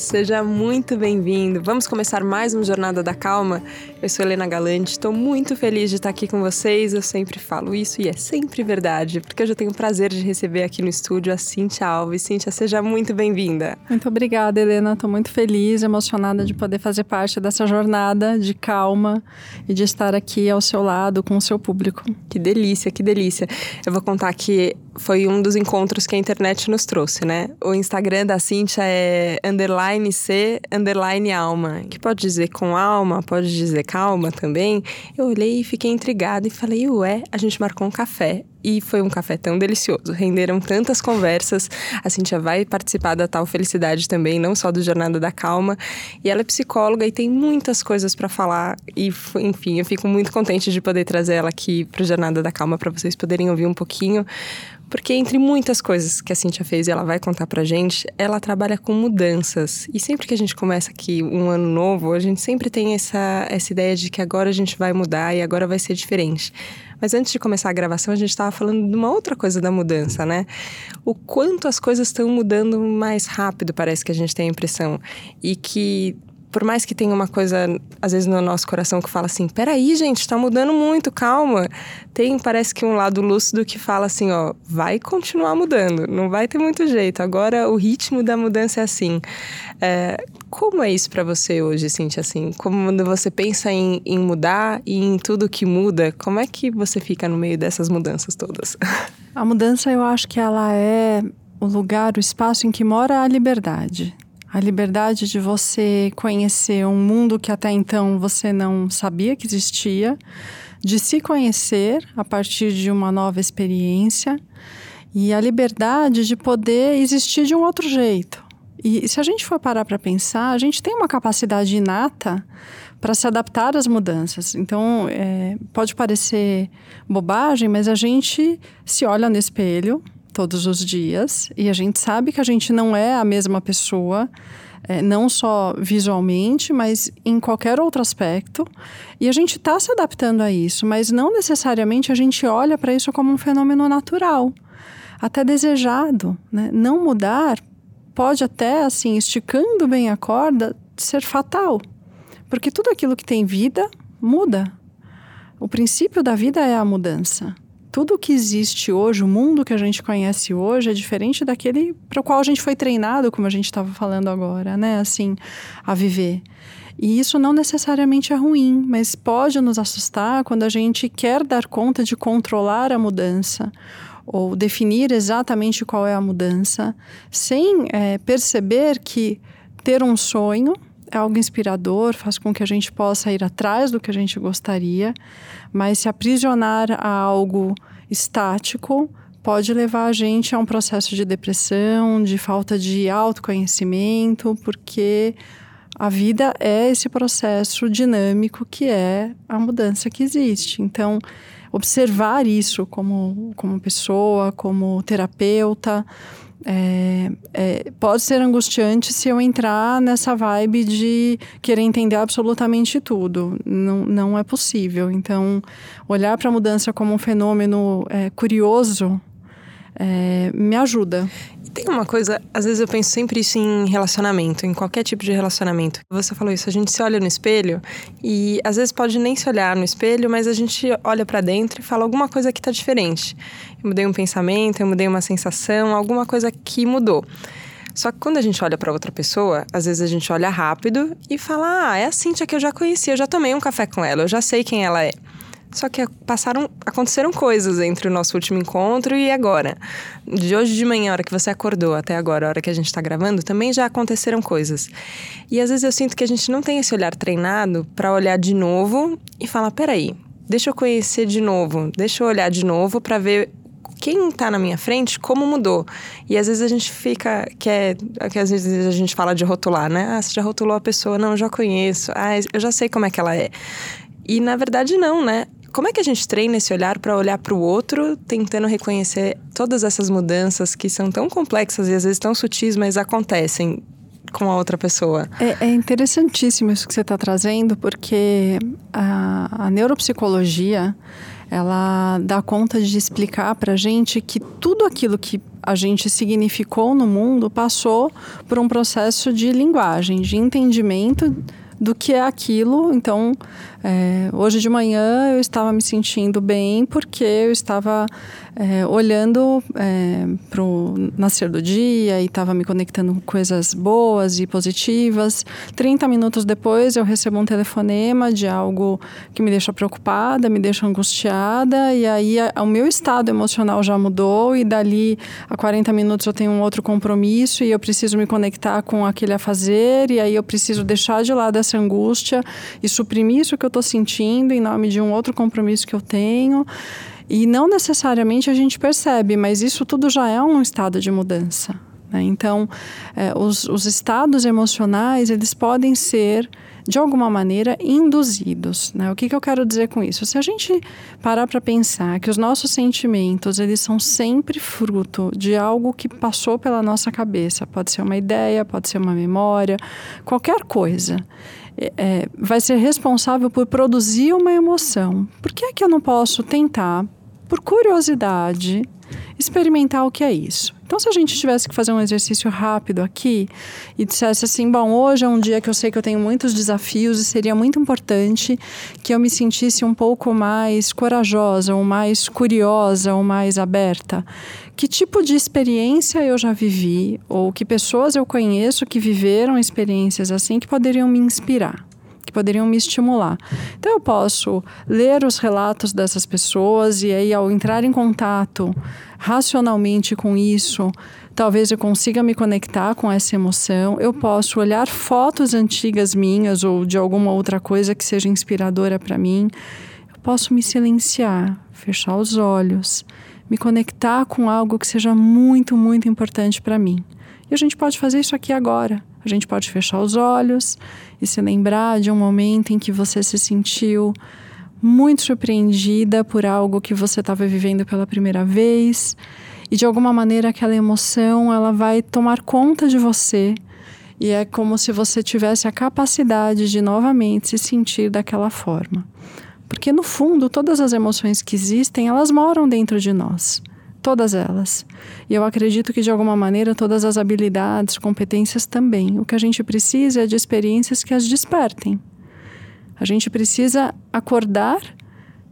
seja muito bem-vindo. Vamos começar mais uma Jornada da Calma. Eu sou Helena Galante, estou muito feliz de estar aqui com vocês. Eu sempre falo isso e é sempre verdade, porque eu já tenho o prazer de receber aqui no estúdio a Cintia Alves. Cintia, seja muito bem-vinda. Muito obrigada, Helena. Estou muito feliz, emocionada de poder fazer parte dessa jornada de calma e de estar aqui ao seu lado com o seu público. Que delícia, que delícia. Eu vou contar que foi um dos encontros que a internet nos trouxe, né? O Instagram da Cintia é underline C, underline alma, que pode dizer com alma, pode dizer calma também. Eu olhei e fiquei intrigada e falei, ué, a gente marcou um café. E foi um café tão delicioso. Renderam tantas conversas. A Cintia vai participar da Tal Felicidade também, não só do Jornada da Calma. E ela é psicóloga e tem muitas coisas para falar. E, enfim, eu fico muito contente de poder trazer ela aqui para Jornada da Calma para vocês poderem ouvir um pouquinho. Porque entre muitas coisas que a Cintia fez e ela vai contar pra gente, ela trabalha com mudanças. E sempre que a gente começa aqui um ano novo, a gente sempre tem essa, essa ideia de que agora a gente vai mudar e agora vai ser diferente. Mas antes de começar a gravação, a gente estava falando de uma outra coisa da mudança, né? O quanto as coisas estão mudando mais rápido, parece que a gente tem a impressão. E que por mais que tenha uma coisa, às vezes, no nosso coração que fala assim: peraí, gente, tá mudando muito, calma. Tem, parece que um lado lúcido que fala assim: ó, vai continuar mudando, não vai ter muito jeito. Agora o ritmo da mudança é assim. É, como é isso para você hoje, Cintia? Assim, quando você pensa em, em mudar e em tudo que muda, como é que você fica no meio dessas mudanças todas? A mudança, eu acho que ela é o lugar, o espaço em que mora a liberdade a liberdade de você conhecer um mundo que até então você não sabia que existia, de se conhecer a partir de uma nova experiência e a liberdade de poder existir de um outro jeito. E se a gente for parar para pensar, a gente tem uma capacidade inata para se adaptar às mudanças. Então, é, pode parecer bobagem, mas a gente se olha no espelho todos os dias e a gente sabe que a gente não é a mesma pessoa, é, não só visualmente, mas em qualquer outro aspecto. E a gente está se adaptando a isso, mas não necessariamente a gente olha para isso como um fenômeno natural, até desejado. Né? Não mudar pode até, assim, esticando bem a corda, ser fatal. Porque tudo aquilo que tem vida muda. O princípio da vida é a mudança tudo que existe hoje, o mundo que a gente conhece hoje, é diferente daquele para o qual a gente foi treinado, como a gente estava falando agora, né? Assim, a viver. E isso não necessariamente é ruim, mas pode nos assustar quando a gente quer dar conta de controlar a mudança ou definir exatamente qual é a mudança, sem é, perceber que ter um sonho é algo inspirador, faz com que a gente possa ir atrás do que a gente gostaria, mas se aprisionar a algo estático pode levar a gente a um processo de depressão, de falta de autoconhecimento, porque a vida é esse processo dinâmico que é a mudança que existe. Então, observar isso como, como pessoa, como terapeuta, é, é, pode ser angustiante se eu entrar nessa vibe de querer entender absolutamente tudo. Não, não é possível. Então, olhar para a mudança como um fenômeno é, curioso é, me ajuda. Tem uma coisa, às vezes eu penso sempre isso em relacionamento, em qualquer tipo de relacionamento. Você falou isso, a gente se olha no espelho e às vezes pode nem se olhar no espelho, mas a gente olha para dentro e fala alguma coisa que tá diferente. Eu mudei um pensamento, eu mudei uma sensação, alguma coisa que mudou. Só que quando a gente olha para outra pessoa, às vezes a gente olha rápido e fala: "Ah, é a Cintia que eu já conheci, eu já tomei um café com ela, eu já sei quem ela é". Só que passaram, aconteceram coisas entre o nosso último encontro e agora. De hoje de manhã, a hora que você acordou, até agora, a hora que a gente está gravando, também já aconteceram coisas. E às vezes eu sinto que a gente não tem esse olhar treinado para olhar de novo e falar: peraí, deixa eu conhecer de novo, deixa eu olhar de novo para ver quem está na minha frente, como mudou. E às vezes a gente fica, que é, que às vezes a gente fala de rotular, né? Ah, você já rotulou a pessoa? Não, eu já conheço. Ah, eu já sei como é que ela é. E na verdade não, né? Como é que a gente treina esse olhar para olhar para o outro, tentando reconhecer todas essas mudanças que são tão complexas e às vezes tão sutis, mas acontecem com a outra pessoa? É, é interessantíssimo isso que você está trazendo, porque a, a neuropsicologia ela dá conta de explicar para gente que tudo aquilo que a gente significou no mundo passou por um processo de linguagem, de entendimento do que é aquilo. Então, é, hoje de manhã eu estava me sentindo bem porque eu estava é, olhando é, para o nascer do dia e estava me conectando com coisas boas e positivas. 30 minutos depois eu recebo um telefonema de algo que me deixa preocupada, me deixa angustiada, e aí a, o meu estado emocional já mudou, e dali a 40 minutos eu tenho um outro compromisso e eu preciso me conectar com aquele a fazer, e aí eu preciso deixar de lado essa angústia e suprimir isso que eu estou sentindo em nome de um outro compromisso que eu tenho. E não necessariamente a gente percebe, mas isso tudo já é um estado de mudança. Né? Então, é, os, os estados emocionais, eles podem ser de alguma maneira induzidos. Né? O que, que eu quero dizer com isso? Se a gente parar para pensar que os nossos sentimentos eles são sempre fruto de algo que passou pela nossa cabeça, pode ser uma ideia, pode ser uma memória, qualquer coisa. É, é vai ser responsável por produzir uma emoção. Por que é que eu não posso tentar por curiosidade, experimentar o que é isso. Então, se a gente tivesse que fazer um exercício rápido aqui e dissesse assim: bom, hoje é um dia que eu sei que eu tenho muitos desafios e seria muito importante que eu me sentisse um pouco mais corajosa, ou mais curiosa, ou mais aberta. Que tipo de experiência eu já vivi, ou que pessoas eu conheço que viveram experiências assim que poderiam me inspirar? Que poderiam me estimular. Então eu posso ler os relatos dessas pessoas e aí ao entrar em contato racionalmente com isso, talvez eu consiga me conectar com essa emoção. Eu posso olhar fotos antigas minhas ou de alguma outra coisa que seja inspiradora para mim. Eu posso me silenciar, fechar os olhos, me conectar com algo que seja muito, muito importante para mim. E a gente pode fazer isso aqui agora. A gente pode fechar os olhos e se lembrar de um momento em que você se sentiu muito surpreendida por algo que você estava vivendo pela primeira vez. E de alguma maneira aquela emoção ela vai tomar conta de você. E é como se você tivesse a capacidade de novamente se sentir daquela forma. Porque no fundo, todas as emoções que existem, elas moram dentro de nós todas elas. E eu acredito que de alguma maneira todas as habilidades, competências também. O que a gente precisa é de experiências que as despertem. A gente precisa acordar,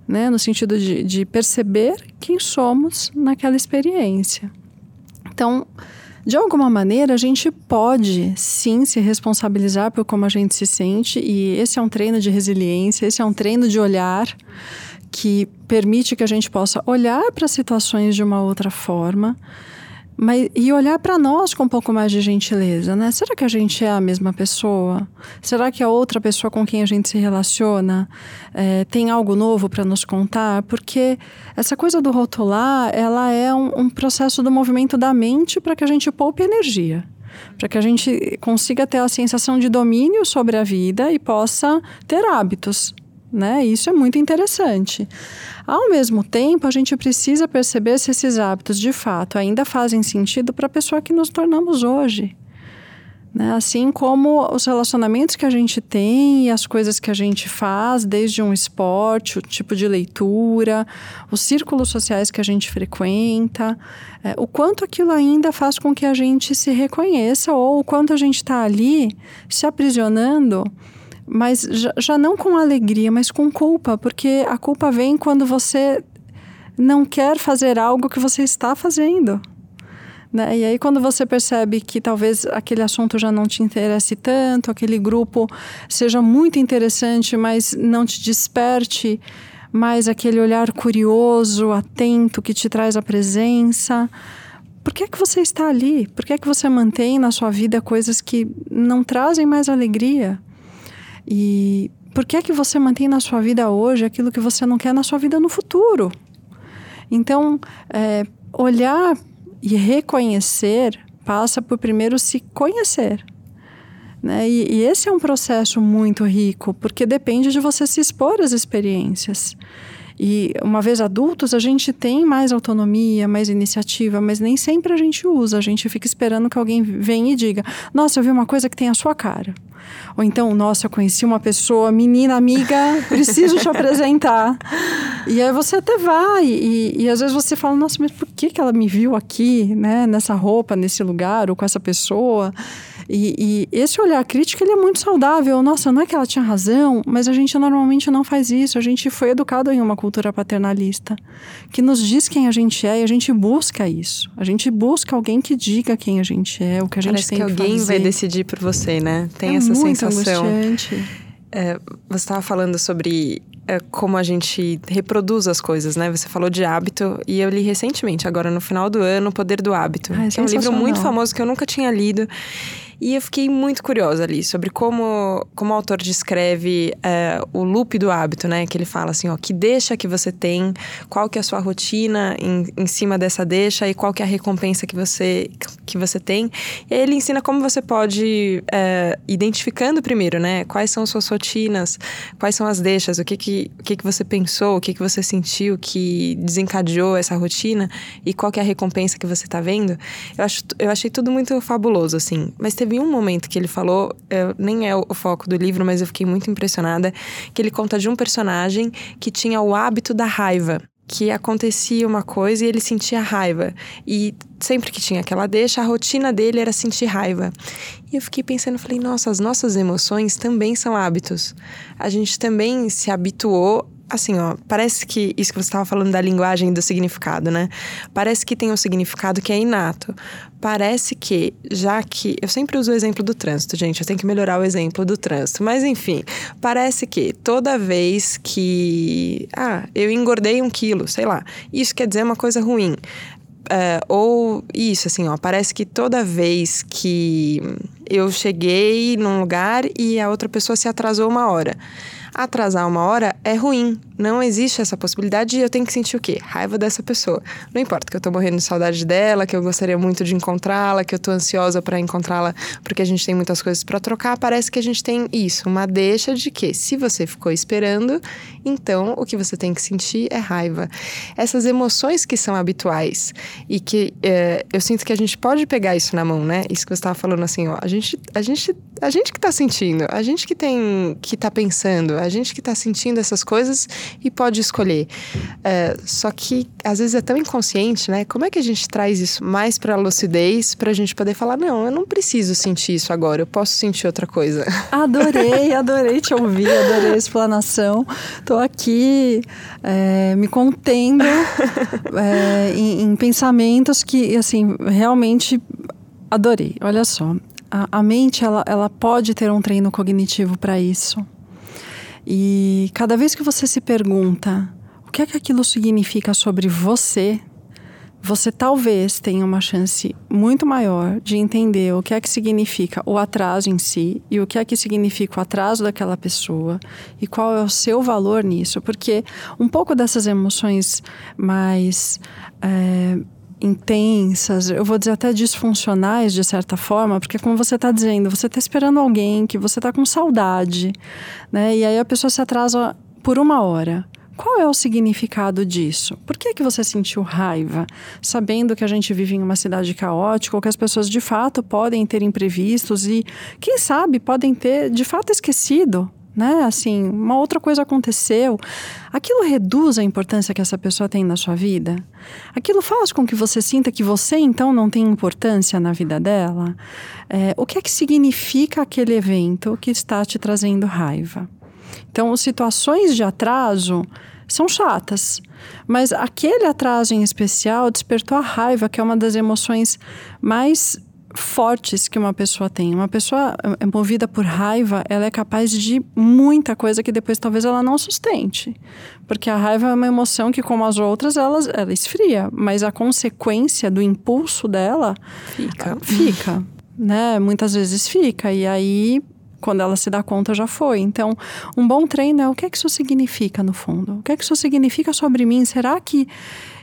né, no sentido de, de perceber quem somos naquela experiência. Então, de alguma maneira, a gente pode sim se responsabilizar por como a gente se sente, e esse é um treino de resiliência, esse é um treino de olhar que permite que a gente possa olhar para situações de uma outra forma. Mas, e olhar para nós com um pouco mais de gentileza, né? Será que a gente é a mesma pessoa? Será que a outra pessoa com quem a gente se relaciona é, tem algo novo para nos contar? Porque essa coisa do rotular, ela é um, um processo do movimento da mente para que a gente poupe energia para que a gente consiga ter a sensação de domínio sobre a vida e possa ter hábitos né? Isso é muito interessante. Ao mesmo tempo, a gente precisa perceber se esses hábitos de fato ainda fazem sentido para a pessoa que nos tornamos hoje. Né? Assim como os relacionamentos que a gente tem e as coisas que a gente faz, desde um esporte, o tipo de leitura, os círculos sociais que a gente frequenta, é, o quanto aquilo ainda faz com que a gente se reconheça ou o quanto a gente está ali se aprisionando mas já, já não com alegria, mas com culpa, porque a culpa vem quando você não quer fazer algo que você está fazendo. Né? E aí, quando você percebe que talvez aquele assunto já não te interesse tanto, aquele grupo seja muito interessante, mas não te desperte mais aquele olhar curioso, atento, que te traz a presença. Por que é que você está ali? Por que é que você mantém na sua vida coisas que não trazem mais alegria? E por que é que você mantém na sua vida hoje aquilo que você não quer na sua vida no futuro? Então, é, olhar e reconhecer passa por primeiro se conhecer. Né? E, e, esse é um processo muito rico, porque depende de você se expor às experiências. E uma vez adultos, a gente tem mais autonomia, mais iniciativa, mas nem sempre a gente usa. A gente fica esperando que alguém venha e diga: Nossa, eu vi uma coisa que tem a sua cara. Ou então, nossa, eu conheci uma pessoa, menina, amiga, preciso te apresentar. E aí você até vai, e, e, às vezes você fala, nossa, mas por que, que ela me viu aqui, né, nessa roupa, nesse lugar, ou com essa pessoa? E, e, esse olhar crítico ele é muito saudável. Nossa, não é que ela tinha razão, mas a gente normalmente não faz isso. A gente foi educado em uma cultura paternalista que nos diz quem a gente é e a gente busca isso. A gente busca alguém que diga quem a gente é, o que a gente Parece tem que, que alguém fazer. vai decidir por você, né? Tem é essa muito sensação. Angustiante. É, você estava falando sobre é, como a gente reproduz as coisas, né? Você falou de hábito e eu li recentemente, agora no final do ano, O Poder do Hábito, ah, é que é um livro muito famoso que eu nunca tinha lido. E eu fiquei muito curiosa ali sobre como, como o autor descreve é, o loop do hábito, né? Que ele fala assim, ó, que deixa que você tem, qual que é a sua rotina em, em cima dessa deixa e qual que é a recompensa que você, que você tem. E ele ensina como você pode, é, identificando primeiro, né? Quais são suas rotinas, quais são as deixas, o que que, o que, que você pensou, o que que você sentiu que desencadeou essa rotina e qual que é a recompensa que você tá vendo. Eu, acho, eu achei tudo muito fabuloso, assim. Mas teve teve um momento que ele falou, nem é o foco do livro, mas eu fiquei muito impressionada, que ele conta de um personagem que tinha o hábito da raiva que acontecia uma coisa e ele sentia raiva. E sempre que tinha aquela deixa, a rotina dele era sentir raiva. E eu fiquei pensando, falei, nossa, as nossas emoções também são hábitos. A gente também se habituou assim, ó, parece que isso que você estava falando da linguagem do significado, né? Parece que tem um significado que é inato. Parece que, já que. Eu sempre uso o exemplo do trânsito, gente, eu tenho que melhorar o exemplo do trânsito. Mas, enfim, parece que toda vez que. Ah, eu engordei um quilo, sei lá. Isso quer dizer uma coisa ruim. Uh, ou isso, assim, ó, parece que toda vez que eu cheguei num lugar e a outra pessoa se atrasou uma hora atrasar uma hora é ruim. Não existe essa possibilidade e eu tenho que sentir o quê? Raiva dessa pessoa. Não importa que eu tô morrendo de saudade dela, que eu gostaria muito de encontrá-la, que eu tô ansiosa para encontrá-la porque a gente tem muitas coisas para trocar. Parece que a gente tem isso, uma deixa de que se você ficou esperando, então o que você tem que sentir é raiva. Essas emoções que são habituais e que é, eu sinto que a gente pode pegar isso na mão, né? Isso que você estava falando assim, ó, a gente, a gente, a gente que tá sentindo, a gente que tem, que tá pensando, a gente que tá sentindo essas coisas e pode escolher. É, só que às vezes é tão inconsciente, né? Como é que a gente traz isso mais para lucidez para a gente poder falar não, eu não preciso sentir isso agora, eu posso sentir outra coisa. Adorei, adorei te ouvir, adorei a explanação. Tô aqui é, me contendo é, em, em pensamentos que, assim, realmente adorei. Olha só, a, a, mente ela, ela pode ter um treino cognitivo para isso. E cada vez que você se pergunta o que é que aquilo significa sobre você, você talvez tenha uma chance muito maior de entender o que é que significa o atraso em si e o que é que significa o atraso daquela pessoa e qual é o seu valor nisso, porque um pouco dessas emoções mais é, intensas, eu vou dizer até disfuncionais de certa forma, porque como você está dizendo, você está esperando alguém que você está com saudade, né? E aí a pessoa se atrasa por uma hora. Qual é o significado disso? Por que, que você sentiu raiva, sabendo que a gente vive em uma cidade caótica ou que as pessoas de fato podem ter imprevistos e, quem sabe, podem ter de fato esquecido né? Assim, uma outra coisa aconteceu. Aquilo reduz a importância que essa pessoa tem na sua vida? Aquilo faz com que você sinta que você então não tem importância na vida dela? É, o que é que significa aquele evento que está te trazendo raiva? Então, situações de atraso são chatas, mas aquele atraso em especial despertou a raiva, que é uma das emoções mais fortes que uma pessoa tem. Uma pessoa é movida por raiva, ela é capaz de muita coisa que depois talvez ela não sustente. Porque a raiva é uma emoção que, como as outras, ela, ela esfria. Mas a consequência do impulso dela fica. Fica. né? Muitas vezes fica. E aí quando ela se dá conta, já foi. Então, um bom treino é o que é que isso significa no fundo? O que é que isso significa sobre mim? Será que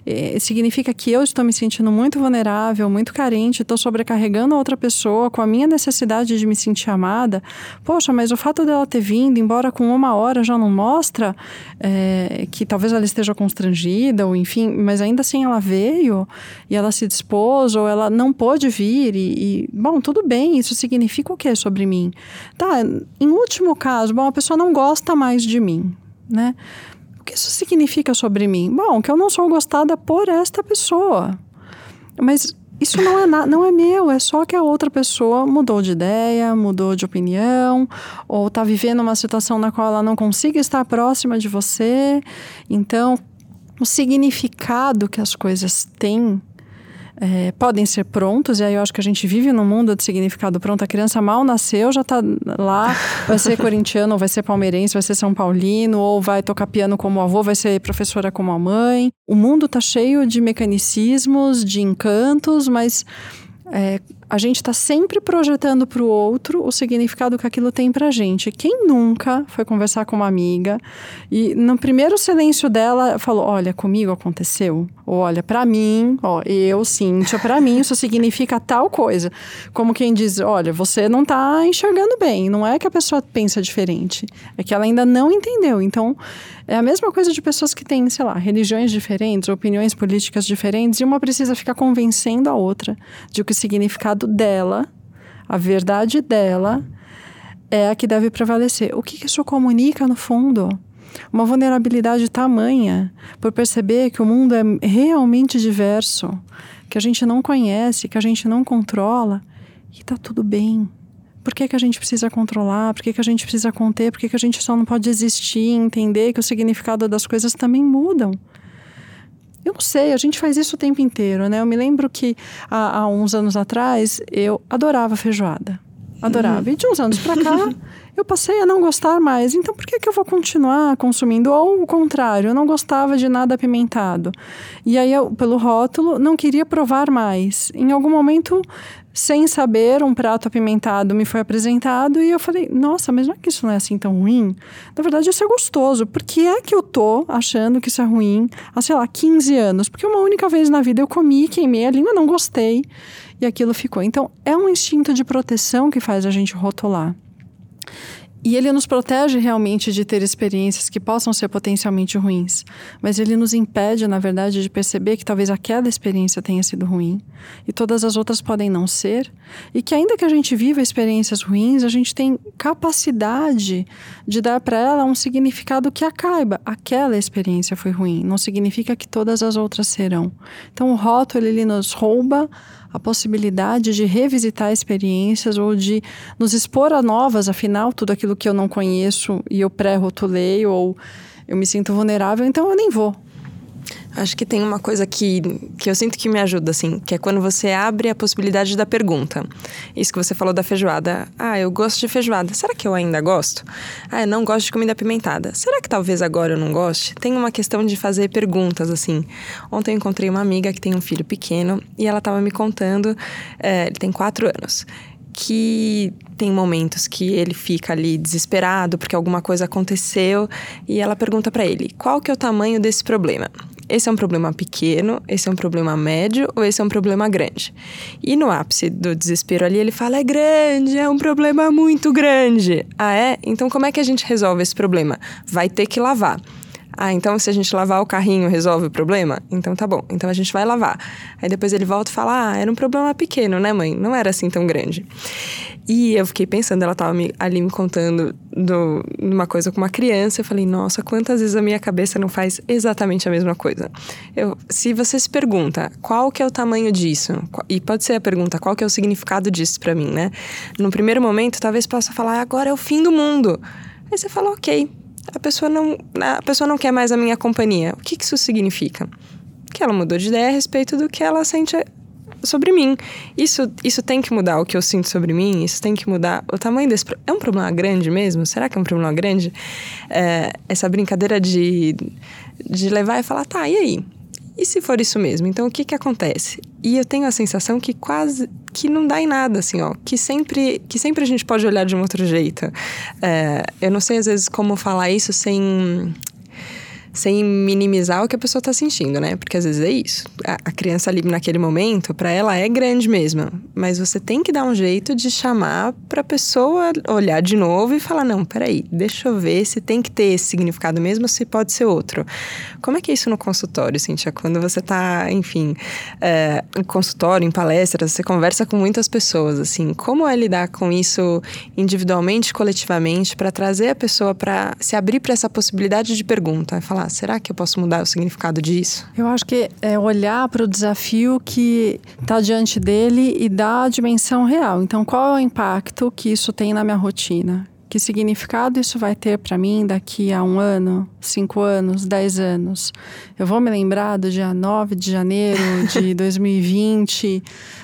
é, significa que eu estou me sentindo muito vulnerável, muito carente, estou sobrecarregando a outra pessoa com a minha necessidade de me sentir amada. Poxa, mas o fato dela ter vindo, embora com uma hora já não mostra é, que talvez ela esteja constrangida, ou enfim, mas ainda assim ela veio e ela se dispôs, ou ela não pôde vir, e, e bom, tudo bem, isso significa o que sobre mim? Tá, em último caso, bom, a pessoa não gosta mais de mim, né? Que isso significa sobre mim? Bom, que eu não sou gostada por esta pessoa. Mas isso não é, não é meu, é só que a outra pessoa mudou de ideia, mudou de opinião, ou está vivendo uma situação na qual ela não consiga estar próxima de você. Então, o significado que as coisas têm é, podem ser prontos, e aí eu acho que a gente vive num mundo de significado pronto. A criança mal nasceu, já está lá, vai ser corintiano, ou vai ser palmeirense, vai ser São Paulino, ou vai tocar piano como avô, vai ser professora como a mãe. O mundo está cheio de mecanicismos, de encantos, mas é, a gente está sempre projetando para o outro o significado que aquilo tem para gente. Quem nunca foi conversar com uma amiga e no primeiro silêncio dela falou: Olha, comigo aconteceu? Ou olha, para mim, ó, eu, Cíntia, para mim isso significa tal coisa. Como quem diz: Olha, você não está enxergando bem. Não é que a pessoa pensa diferente, é que ela ainda não entendeu. Então, é a mesma coisa de pessoas que têm, sei lá, religiões diferentes, opiniões políticas diferentes, e uma precisa ficar convencendo a outra de que o significado dela, a verdade dela, é a que deve prevalecer. O que, que isso comunica no fundo? Uma vulnerabilidade tamanha por perceber que o mundo é realmente diverso, que a gente não conhece, que a gente não controla, e está tudo bem. Por que, que a gente precisa controlar? Por que, que a gente precisa conter? Por que, que a gente só não pode existir e entender que o significado das coisas também mudam? Eu não sei, a gente faz isso o tempo inteiro, né? Eu me lembro que há, há uns anos atrás eu adorava feijoada. Adorava. Uhum. E de uns anos para cá, eu passei a não gostar mais. Então, por que, que eu vou continuar consumindo? Ou o contrário, eu não gostava de nada apimentado. E aí, eu, pelo rótulo, não queria provar mais. Em algum momento, sem saber, um prato apimentado me foi apresentado e eu falei, nossa, mas não é que isso não é assim tão ruim? Na verdade, isso é gostoso. Por que é que eu tô achando que isso é ruim há, sei lá, 15 anos? Porque uma única vez na vida eu comi, queimei a língua, não gostei e aquilo ficou. Então, é um instinto de proteção que faz a gente rotular. E ele nos protege realmente de ter experiências que possam ser potencialmente ruins, mas ele nos impede, na verdade, de perceber que talvez aquela experiência tenha sido ruim e todas as outras podem não ser, e que ainda que a gente viva experiências ruins, a gente tem capacidade de dar para ela um significado que a caiba. Aquela experiência foi ruim, não significa que todas as outras serão. Então o rótulo ele nos rouba a possibilidade de revisitar experiências ou de nos expor a novas, afinal, tudo aquilo que eu não conheço e eu pré-rotulei ou eu me sinto vulnerável, então eu nem vou. Acho que tem uma coisa que, que eu sinto que me ajuda, assim, que é quando você abre a possibilidade da pergunta. Isso que você falou da feijoada. Ah, eu gosto de feijoada. Será que eu ainda gosto? Ah, eu não gosto de comida apimentada. Será que talvez agora eu não goste? Tem uma questão de fazer perguntas, assim. Ontem eu encontrei uma amiga que tem um filho pequeno e ela estava me contando, é, ele tem quatro anos que tem momentos que ele fica ali desesperado porque alguma coisa aconteceu e ela pergunta para ele: "Qual que é o tamanho desse problema?" Esse é um problema pequeno, esse é um problema médio ou esse é um problema grande? E no ápice do desespero ali, ele fala: é grande, é um problema muito grande. Ah, é? Então como é que a gente resolve esse problema? Vai ter que lavar. Ah, então se a gente lavar o carrinho resolve o problema? Então tá bom, então a gente vai lavar. Aí depois ele volta e fala: Ah, era um problema pequeno, né, mãe? Não era assim tão grande. E eu fiquei pensando, ela tava me, ali me contando do, uma coisa com uma criança. Eu falei: Nossa, quantas vezes a minha cabeça não faz exatamente a mesma coisa? Eu, se você se pergunta qual que é o tamanho disso, e pode ser a pergunta qual que é o significado disso para mim, né? No primeiro momento, talvez possa falar: Agora é o fim do mundo. Aí você fala: Ok, a pessoa não, a pessoa não quer mais a minha companhia. O que, que isso significa? Que ela mudou de ideia a respeito do que ela sente sobre mim. Isso, isso tem que mudar o que eu sinto sobre mim, isso tem que mudar o tamanho desse. É um problema grande mesmo? Será que é um problema grande? É, essa brincadeira de, de levar e falar, tá, e aí? E se for isso mesmo? Então o que que acontece? E eu tenho a sensação que quase que não dá em nada, assim, ó. Que sempre, que sempre a gente pode olhar de um outro jeito. É, eu não sei às vezes como falar isso sem sem minimizar o que a pessoa está sentindo, né? Porque às vezes é isso. A, a criança ali naquele momento, para ela é grande mesmo, mas você tem que dar um jeito de chamar para a pessoa olhar de novo e falar: não, peraí, deixa eu ver se tem que ter esse significado mesmo, se pode ser outro. Como é que é isso no consultório, Cintia? Quando você está, enfim, é, em consultório, em palestras, você conversa com muitas pessoas, assim, como é lidar com isso individualmente, coletivamente, para trazer a pessoa para se abrir para essa possibilidade de pergunta e será que eu posso mudar o significado disso? Eu acho que é olhar para o desafio que está diante dele e dar a dimensão real. Então, qual é o impacto que isso tem na minha rotina? Que significado isso vai ter para mim daqui a um ano, cinco anos, dez anos? Eu vou me lembrar do dia 9 de janeiro de 2020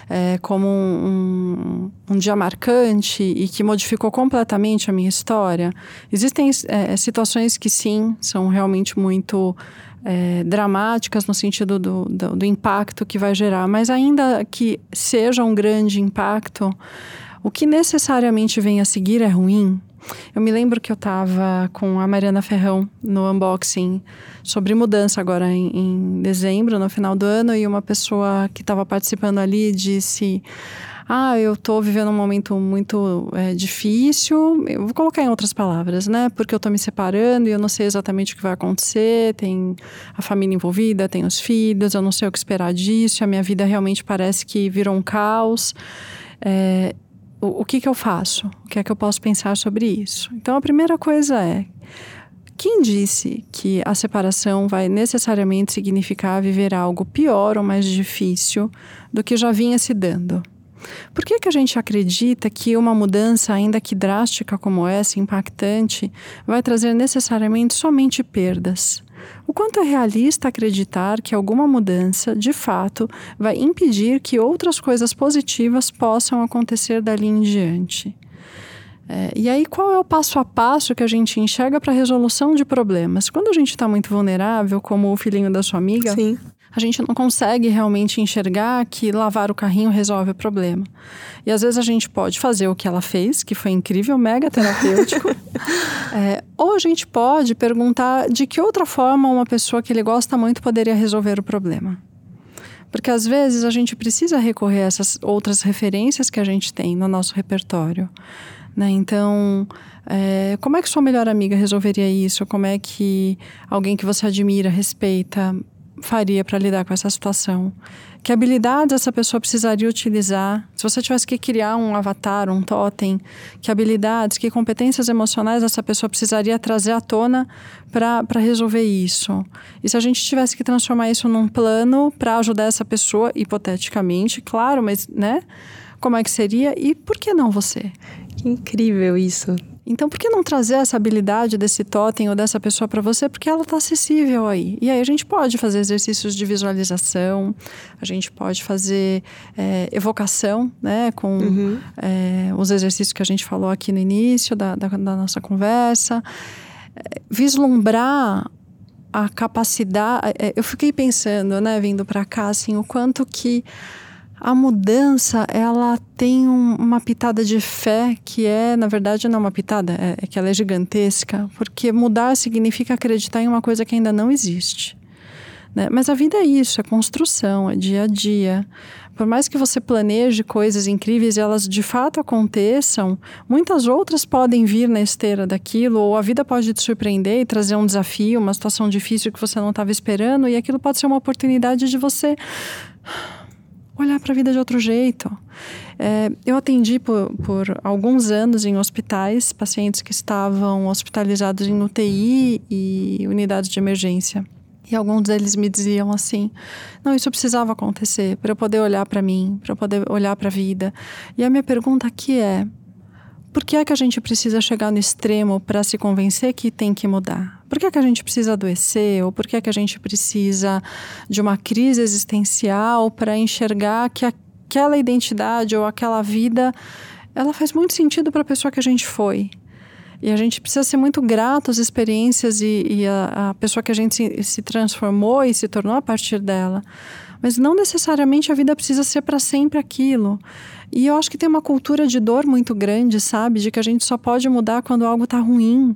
é, como um, um, um, dia marcante e que modificou completamente a minha história? Existem é, situações que sim, são realmente muito é, dramáticas no sentido do, do, do impacto que vai gerar, mas ainda que seja um grande impacto, o que necessariamente vem a seguir é ruim, eu me lembro que eu estava com a Mariana Ferrão no unboxing sobre mudança agora em, em dezembro, no final do ano, e uma pessoa que estava participando ali disse: ah, eu estou vivendo um momento muito é, difícil. Eu vou colocar em outras palavras, né? Porque eu estou me separando e eu não sei exatamente o que vai acontecer. Tem a família envolvida, tem os filhos, eu não sei o que esperar disso. A minha vida realmente parece que virou um caos. É, o, que, que eu faço? O que é que eu posso pensar sobre isso? Então, a primeira coisa é: quem disse que a separação vai necessariamente significar viver algo pior ou mais difícil do que já vinha se dando? Por que, que a gente acredita que uma mudança, ainda que drástica como essa, impactante, vai trazer necessariamente somente perdas? O quanto é realista acreditar que alguma mudança, de fato, vai impedir que outras coisas positivas possam acontecer dali em diante? É, e aí, qual é o passo a passo que a gente enxerga para a resolução de problemas? Quando a gente está muito vulnerável, como o filhinho da sua amiga, Sim a gente não consegue realmente enxergar que lavar o carrinho resolve o problema. E às vezes a gente pode fazer o que ela fez, que foi incrível, mega terapêutico. é, ou a gente pode perguntar de que outra forma uma pessoa que ele gosta muito poderia resolver o problema. Porque às vezes a gente precisa recorrer a essas outras referências que a gente tem no nosso repertório. Né? Então, é, como é que sua melhor amiga resolveria isso? Como é que alguém que você admira, respeita, faria para lidar com essa situação? Que habilidades essa pessoa precisaria utilizar? Se você tivesse que criar um avatar, um totem, que habilidades, que competências emocionais essa pessoa precisaria trazer à tona para resolver isso? E se a gente tivesse que transformar isso num plano para ajudar essa pessoa, hipoteticamente, claro, mas, né? Como é que seria? E por que não você? Que incrível isso. Então, por que não trazer essa habilidade desse totem ou dessa pessoa para você? Porque ela está acessível aí. E aí a gente pode fazer exercícios de visualização, a gente pode fazer é, evocação, né? Com uhum. é, os exercícios que a gente falou aqui no início da, da, da nossa conversa. É, vislumbrar a capacidade. É, eu fiquei pensando, né, vindo para cá, assim, o quanto que a mudança ela tem um, uma pitada de fé que é, na verdade, não uma pitada, é, é, que ela é gigantesca, porque mudar significa acreditar em uma coisa que ainda não existe. Né? Mas a vida é isso, é construção, é dia a dia. Por mais que você planeje coisas incríveis e elas de fato aconteçam, muitas outras podem vir na esteira daquilo, ou a vida pode te surpreender e trazer um desafio, uma situação difícil que você não estava esperando, e aquilo pode ser uma oportunidade de você olhar para a vida de outro jeito. É, eu atendi por, por alguns anos em hospitais pacientes que estavam hospitalizados em UTI e unidades de emergência. E alguns deles me diziam assim: não, isso precisava acontecer para eu poder olhar para mim, para eu poder olhar para a vida. E a minha pergunta aqui é: por que é que a gente precisa chegar no extremo para se convencer que tem que mudar? Por que é que a gente precisa adoecer? Ou por que é que a gente precisa de uma crise existencial para enxergar que aquela identidade ou aquela vida ela faz muito sentido para a pessoa que a gente foi? E a gente precisa ser muito grato às experiências e, e a, a, pessoa que a gente se, se transformou e se tornou a partir dela. Mas não necessariamente a vida precisa ser para sempre aquilo. E eu acho que tem uma cultura de dor muito grande, sabe? De que a gente só pode mudar quando algo está ruim.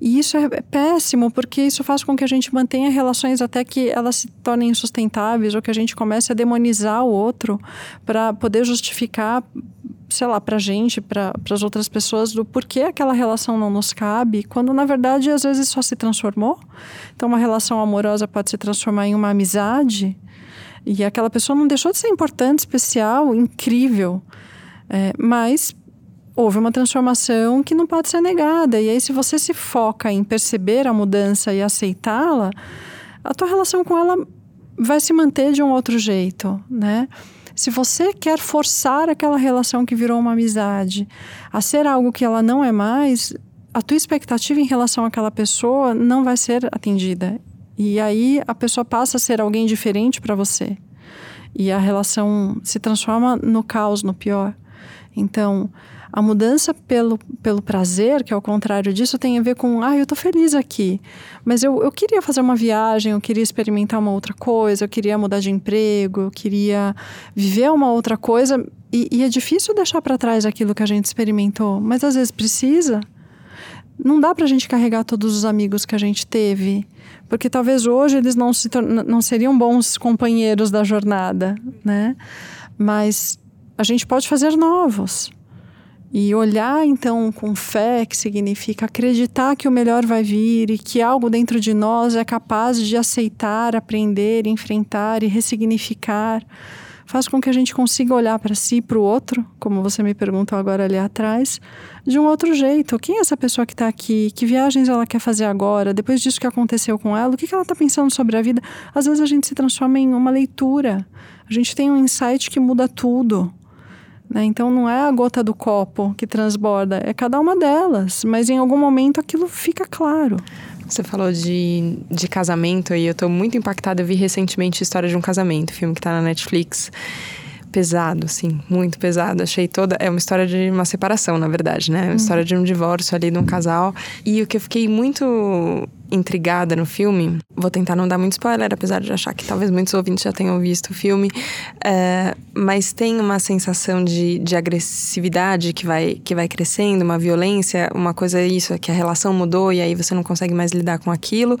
E isso é péssimo, porque isso faz com que a gente mantenha relações até que elas se tornem insustentáveis ou que a gente comece a demonizar o outro para poder justificar sei lá, para a gente, para as outras pessoas, do porquê aquela relação não nos cabe, quando na verdade às vezes só se transformou. Então, uma relação amorosa pode se transformar em uma amizade, e aquela pessoa não deixou de ser importante, especial, incrível. É, mas houve uma transformação que não pode ser negada. E aí, se você se foca em perceber a mudança e aceitá-la, a tua relação com ela vai se manter de um outro jeito, né? Se você quer forçar aquela relação que virou uma amizade a ser algo que ela não é mais, a tua expectativa em relação àquela pessoa não vai ser atendida. E aí a pessoa passa a ser alguém diferente para você. E a relação se transforma no caos, no pior. Então, a mudança pelo, pelo prazer, que é o contrário disso, tem a ver com, ah, eu tô feliz aqui, mas eu, eu queria fazer uma viagem, eu queria experimentar uma outra coisa, eu queria mudar de emprego, eu queria viver uma outra coisa. E, e é difícil deixar para trás aquilo que a gente experimentou, mas às vezes precisa. Não dá para a gente carregar todos os amigos que a gente teve, porque talvez hoje eles não, se não seriam bons companheiros da jornada, né? Mas a gente pode fazer novos. E olhar então com fé, que significa acreditar que o melhor vai vir e que algo dentro de nós é capaz de aceitar, aprender, enfrentar e ressignificar, faz com que a gente consiga olhar para si e para o outro, como você me perguntou agora ali atrás, de um outro jeito. Quem é essa pessoa que está aqui? Que viagens ela quer fazer agora? Depois disso que aconteceu com ela, o que, que ela está pensando sobre a vida? Às vezes a gente se transforma em uma leitura. A gente tem um insight que muda tudo. Né? Então não é a gota do copo que transborda, é cada uma delas. Mas em algum momento aquilo fica claro. Você falou de, de casamento e eu estou muito impactada. Eu vi recentemente História de um Casamento, filme que está na Netflix. Pesado, assim, muito pesado. Achei toda. É uma história de uma separação, na verdade, né? Uma uhum. história de um divórcio ali de um casal. E o que eu fiquei muito intrigada no filme. Vou tentar não dar muito spoiler, apesar de achar que talvez muitos ouvintes já tenham visto o filme. É, mas tem uma sensação de, de agressividade que vai, que vai crescendo, uma violência, uma coisa isso, é que a relação mudou e aí você não consegue mais lidar com aquilo.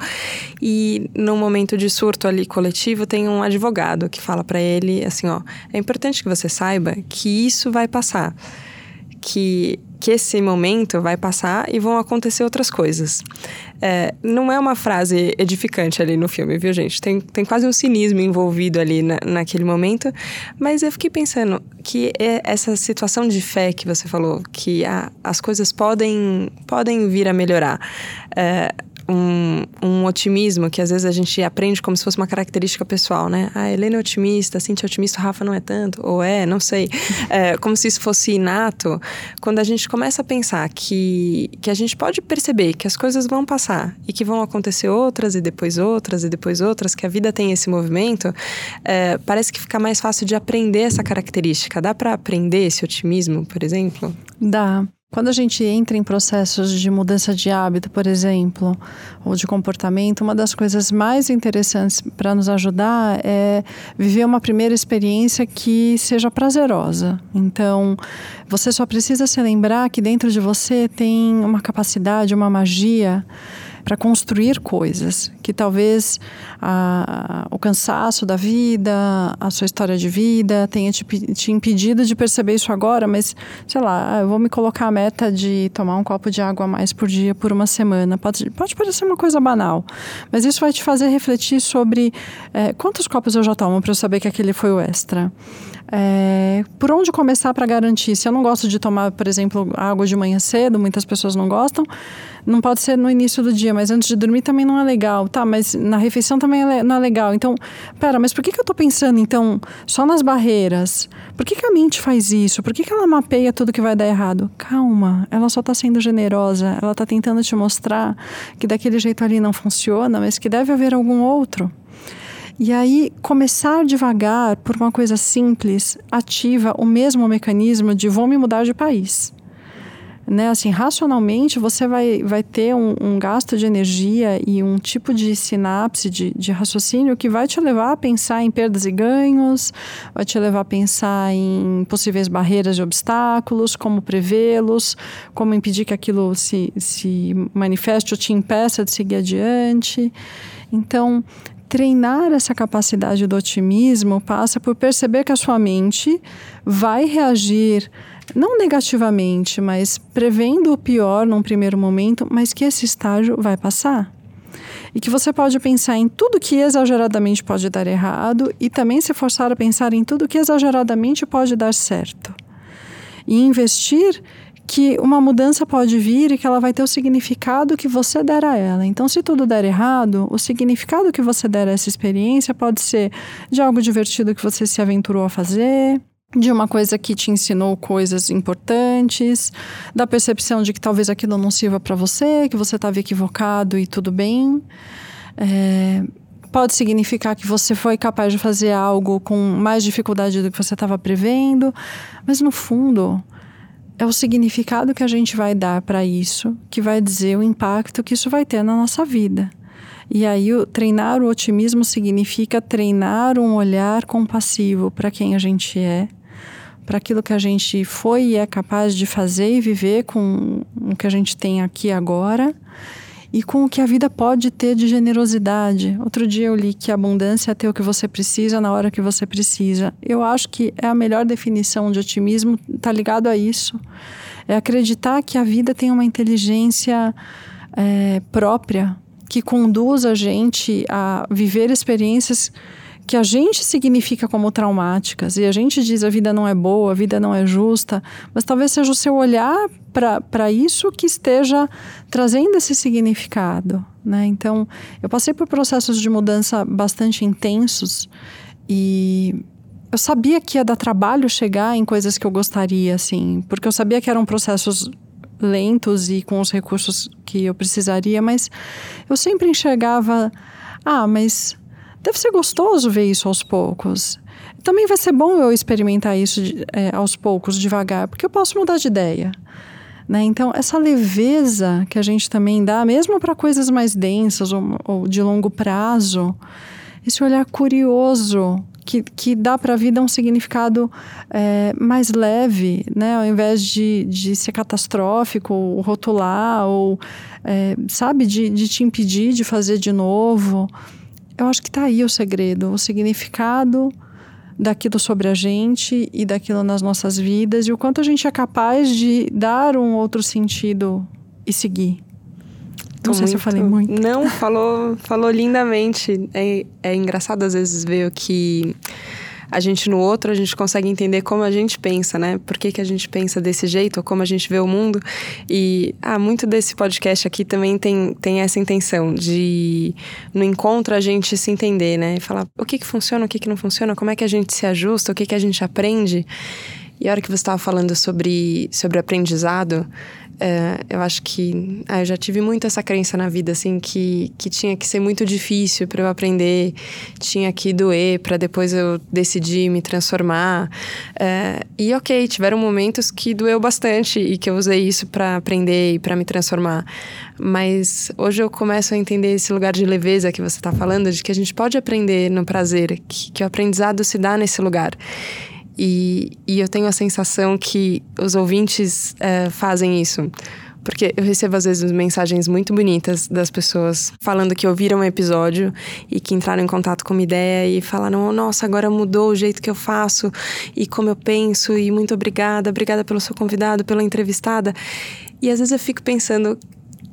E num momento de surto ali coletivo, tem um advogado que fala para ele assim: ó, é importante que você saiba que isso vai passar. Que que esse momento vai passar e vão acontecer outras coisas. É, não é uma frase edificante ali no filme, viu, gente? Tem, tem quase um cinismo envolvido ali na, naquele momento, mas eu fiquei pensando que é essa situação de fé que você falou, que a, as coisas podem, podem vir a melhorar. É, um, um, otimismo que às vezes a gente aprende como se fosse uma característica pessoal, né? Ah, Helena é otimista, Cintia é otimista, Rafa não é tanto, ou é, não sei. É, como se isso fosse inato. Quando a gente começa a pensar que, que a gente pode perceber que as coisas vão passar e que vão acontecer outras e depois outras e depois outras, que a vida tem esse movimento, é, parece que fica mais fácil de aprender essa característica. Dá para aprender esse otimismo, por exemplo? Dá. Quando a gente entra em processos de mudança de hábito, por exemplo, ou de comportamento, uma das coisas mais interessantes para nos ajudar é viver uma primeira experiência que seja prazerosa. Então, você só precisa se lembrar que dentro de você tem uma capacidade, uma magia para construir coisas que talvez a, o cansaço da vida, a sua história de vida tenha te, te, impedido de perceber isso agora, mas sei lá, eu vou me colocar a meta de tomar um copo de água a mais por dia por uma semana. Pode, pode parecer uma coisa banal, mas isso vai te fazer refletir sobre é, quantos copos eu já tomo para eu saber que aquele foi o extra. É, por onde começar para garantir? Se eu não gosto de tomar, por exemplo, água de manhã cedo, muitas pessoas não gostam, não pode ser no início do dia, mas antes de dormir também não é legal, tá? Mas na refeição também é não é legal. Então, pera, mas por que, que eu estou pensando, então, só nas barreiras? Por que, que a mente faz isso? Por que, que ela mapeia tudo que vai dar errado? Calma, ela só está sendo generosa, ela está tentando te mostrar que daquele jeito ali não funciona, mas que deve haver algum outro. E aí, começar devagar por uma coisa simples ativa o mesmo mecanismo de vou me mudar de país. Né? Assim, racionalmente você vai, vai ter um, um, gasto de energia e um tipo de sinapse de, de raciocínio que vai te levar a pensar em perdas e ganhos, vai te levar a pensar em possíveis barreiras e obstáculos, como prevê-los, como impedir que aquilo se, se manifeste ou te impeça de seguir adiante. Então, treinar essa capacidade do otimismo passa por perceber que a sua mente vai reagir não negativamente, mas prevendo o pior num primeiro momento, mas que esse estágio vai passar. E que você pode pensar em tudo que exageradamente pode dar errado e também se forçar a pensar em tudo que exageradamente pode dar certo. E investir que uma mudança pode vir e que ela vai ter o significado que você der a ela. Então, se tudo der errado, o significado que você der a essa experiência pode ser de algo divertido que você se aventurou a fazer, de uma coisa que te ensinou coisas importantes, da percepção de que talvez aquilo não sirva para você, que você estava equivocado e tudo bem. É, pode significar que você foi capaz de fazer algo com mais dificuldade do que você estava prevendo, mas no fundo é o significado que a gente vai dar para isso que vai dizer o impacto que isso vai ter na nossa vida. E aí, o, treinar o otimismo significa treinar um olhar compassivo para quem a gente é, para aquilo que a gente foi e é capaz de fazer e viver com o que a gente tem aqui agora e com o que a vida pode ter de generosidade. Outro dia eu li que abundância é ter o que você precisa na hora que você precisa. Eu acho que é a melhor definição de otimismo, está ligado a isso. É acreditar que a vida tem uma inteligência é, própria que conduz a gente a viver experiências que a gente significa como traumáticas e a gente diz a vida não é boa, a vida não é justa, mas talvez seja o seu olhar para isso que esteja trazendo esse significado. Né? Então, eu passei por processos de mudança bastante intensos e eu sabia que ia dar trabalho chegar em coisas que eu gostaria, assim, porque eu sabia que eram processos lentos e com os recursos que eu precisaria, mas eu sempre enxergava, ah, mas deve ser gostoso ver isso aos poucos. Também vai ser bom eu experimentar isso é, aos poucos, devagar, porque eu posso mudar de ideia. Né? Então, essa leveza que a gente também dá, mesmo para coisas mais densas ou, ou, de longo prazo, esse olhar curioso que, que dá para a vida um significado é, mais leve, né? ao invés de, de ser catastrófico, ou rotular, ou, é, sabe, de, de te impedir de fazer de novo. Eu acho que está aí o segredo, o significado daquilo sobre a gente e daquilo nas nossas vidas e o quanto a gente é capaz de dar um outro sentido e seguir. Não sei se eu falei muito. Não, falou, falou lindamente. É, é engraçado às vezes ver o que a gente no outro, a gente consegue entender como a gente pensa, né? Por que, que a gente pensa desse jeito, ou como a gente vê o mundo. E ah, muito desse podcast aqui também tem, tem essa intenção de, no encontro, a gente se entender, né? E falar o que, que funciona, o que, que não funciona, como é que a gente se ajusta, o que, que a gente aprende. E a hora que você estava falando sobre, sobre aprendizado, é, eu acho que ah, eu já tive muito essa crença na vida, assim, que, que tinha que ser muito difícil para eu aprender, tinha que doer para depois eu decidir me transformar. É, e ok, tiveram momentos que doeu bastante e que eu usei isso para aprender e para me transformar. Mas hoje eu começo a entender esse lugar de leveza que você está falando, de que a gente pode aprender no prazer, que, que o aprendizado se dá nesse lugar. E, e eu tenho a sensação que os ouvintes é, fazem isso. Porque eu recebo às vezes mensagens muito bonitas das pessoas falando que ouviram um episódio e que entraram em contato com uma ideia e falaram: oh, nossa, agora mudou o jeito que eu faço e como eu penso, e muito obrigada, obrigada pelo seu convidado, pela entrevistada. E às vezes eu fico pensando: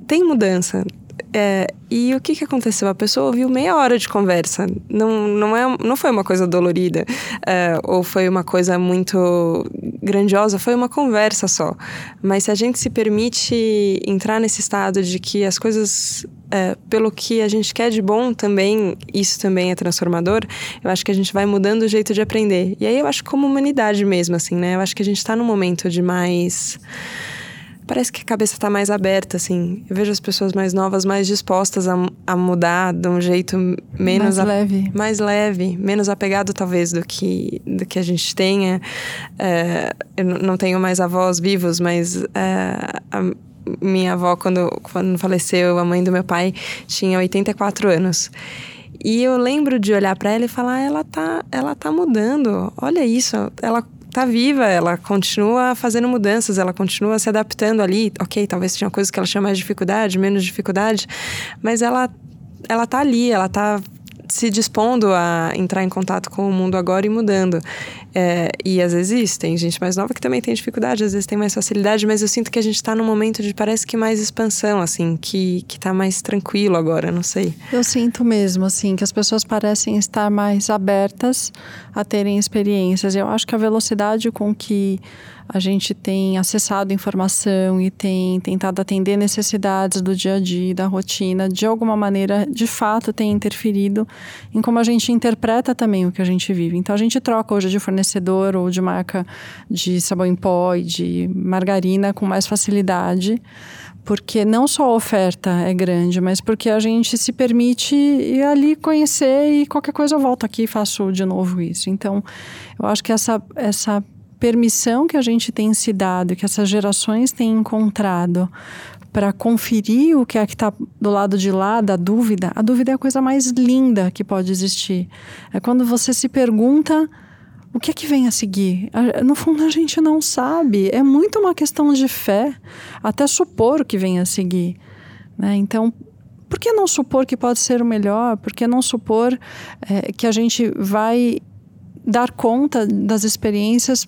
tem mudança, é, e o que, que aconteceu? A pessoa ouviu meia hora de conversa. Não, não, é, não foi uma coisa dolorida, é, ou foi uma coisa muito grandiosa, foi uma conversa só. Mas se a gente se permite entrar nesse estado de que as coisas, é, pelo que a gente quer de bom, também, isso também é transformador, eu acho que a gente vai mudando o jeito de aprender. E aí eu acho como humanidade mesmo, assim, né? Eu acho que a gente está num momento de mais parece que a cabeça está mais aberta, assim. Eu vejo as pessoas mais novas mais dispostas a, a mudar de um jeito menos... Mais a, leve. Mais leve, menos apegado, talvez, do que, do que a gente tenha. É, eu não tenho mais avós vivos, mas é, a minha avó, quando, quando faleceu, a mãe do meu pai, tinha 84 anos. E eu lembro de olhar para ela e falar: ela tá, ela tá mudando. Olha isso, ela tá viva, ela continua fazendo mudanças, ela continua se adaptando ali. Ok, talvez tinha coisas que ela tinha mais dificuldade, menos dificuldade, mas ela, ela tá ali, ela tá se dispondo a entrar em contato com o mundo agora e mudando. É, e às vezes tem gente mais nova que também tem dificuldade, às vezes tem mais facilidade, mas eu sinto que a gente está num momento de parece que mais expansão, assim, que, que tá mais tranquilo agora, não sei. Eu sinto mesmo, assim, que as pessoas parecem estar mais abertas a terem experiências. Eu acho que a velocidade com que a gente tem acessado informação e tem tentado atender necessidades do dia a dia, da rotina, de alguma maneira, de fato, tem interferido em como a gente interpreta também o que a gente vive. Então, a gente troca hoje de fornecedor ou de marca de sabão em pó e de margarina com mais facilidade porque não só a oferta é grande, mas porque a gente se permite ir ali conhecer e qualquer coisa eu volto aqui e faço de novo isso. Então, eu acho que essa, essa permissão que a gente tem se dado, que essas gerações têm encontrado para conferir o que é que está do lado de lá da dúvida, a dúvida é a coisa mais linda que pode existir. É quando você se pergunta o que é que vem a seguir? No fundo, a gente não sabe. É muito uma questão de fé, até supor o que vem a seguir. Né? Então, por que não supor que pode ser o melhor? Por que não supor é, que a gente vai dar conta das experiências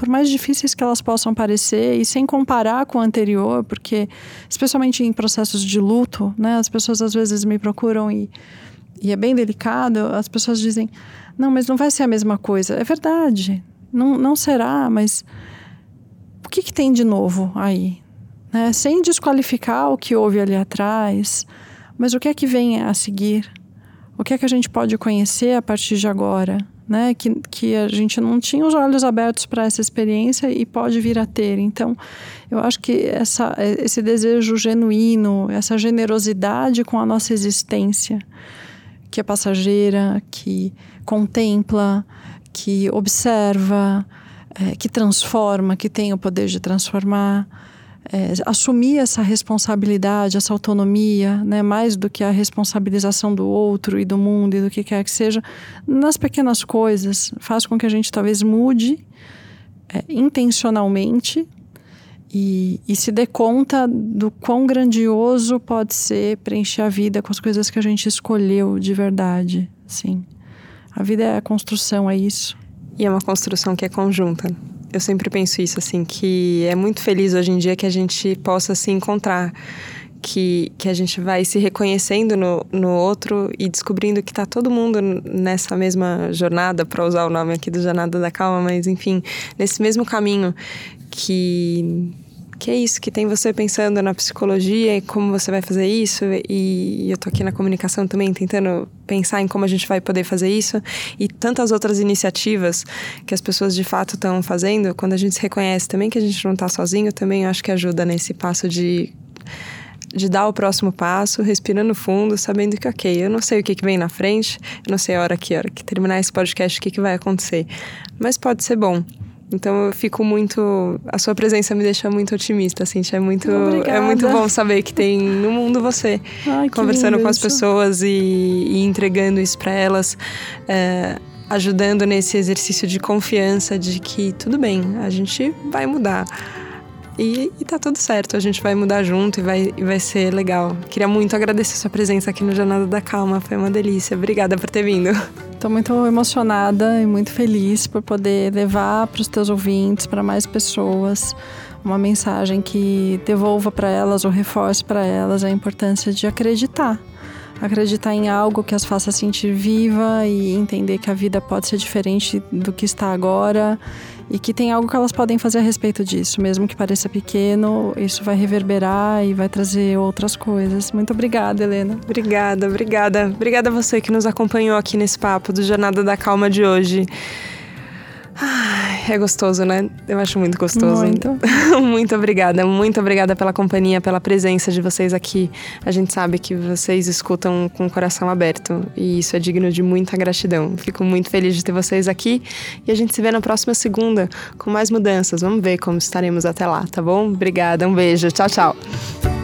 por mais difíceis que elas possam parecer e sem comparar com o anterior, porque especialmente em processos de luto, né, as pessoas às vezes me procuram e, e é bem delicado, as pessoas dizem: "Não, mas não vai ser a mesma coisa". É verdade. Não, não será, mas o que, que tem de novo aí? Né? Sem desqualificar o que houve ali atrás, mas o que é que vem a seguir? O que é que a gente pode conhecer a partir de agora? né? Que, que a gente não tinha os olhos abertos para essa experiência e pode vir a ter. Então, eu acho que essa, esse desejo genuíno, essa generosidade com a nossa existência, que é passageira, que contempla, que observa, é, que transforma, que tem o poder de transformar. É, assumir essa responsabilidade, essa autonomia, né, mais do que a responsabilização do outro e do mundo e do que quer que seja, nas pequenas coisas, faz com que a gente talvez mude é, intencionalmente e, e, se dê conta do quão grandioso pode ser preencher a vida com as coisas que a gente escolheu de verdade. Sim. A vida é a construção, é isso. E é uma construção que é conjunta eu sempre penso isso, assim, que é muito feliz hoje em dia que a gente possa se encontrar. Que, que a gente vai se reconhecendo no, no outro e descobrindo que tá todo mundo nessa mesma jornada, para usar o nome aqui do Jornada da Calma, mas enfim, nesse mesmo caminho que que é isso, que tem você pensando na psicologia e como você vai fazer isso. E eu tô aqui na comunicação também tentando pensar em como a gente vai poder fazer isso. E tantas outras iniciativas que as pessoas de fato estão fazendo, quando a gente se reconhece também que a gente não tá sozinho, também acho que ajuda nesse passo de de dar o próximo passo, respirando fundo, sabendo que, ok, eu não sei o que, que vem na frente, eu não sei a hora que, a hora que terminar esse podcast, o que, que vai acontecer, mas pode ser bom. Então eu fico muito. A sua presença me deixa muito otimista, assim. É muito, é muito bom saber que tem no mundo você Ai, conversando com as pessoas e, e entregando isso para elas. É, ajudando nesse exercício de confiança de que tudo bem, a gente vai mudar. E, e tá tudo certo, a gente vai mudar junto e vai, e vai ser legal. Queria muito agradecer a sua presença aqui no Jornada da Calma, foi uma delícia. Obrigada por ter vindo. Estou muito emocionada e muito feliz por poder levar para os teus ouvintes, para mais pessoas, uma mensagem que devolva para elas ou reforce para elas a importância de acreditar. Acreditar em algo que as faça sentir viva e entender que a vida pode ser diferente do que está agora e que tem algo que elas podem fazer a respeito disso, mesmo que pareça pequeno, isso vai reverberar e vai trazer outras coisas. Muito obrigada, Helena. Obrigada, obrigada. Obrigada a você que nos acompanhou aqui nesse papo do Jornada da Calma de hoje. É gostoso, né? Eu acho muito gostoso. Muito. muito obrigada, muito obrigada pela companhia, pela presença de vocês aqui. A gente sabe que vocês escutam com o coração aberto e isso é digno de muita gratidão. Fico muito feliz de ter vocês aqui e a gente se vê na próxima segunda com mais mudanças. Vamos ver como estaremos até lá, tá bom? Obrigada, um beijo. Tchau, tchau.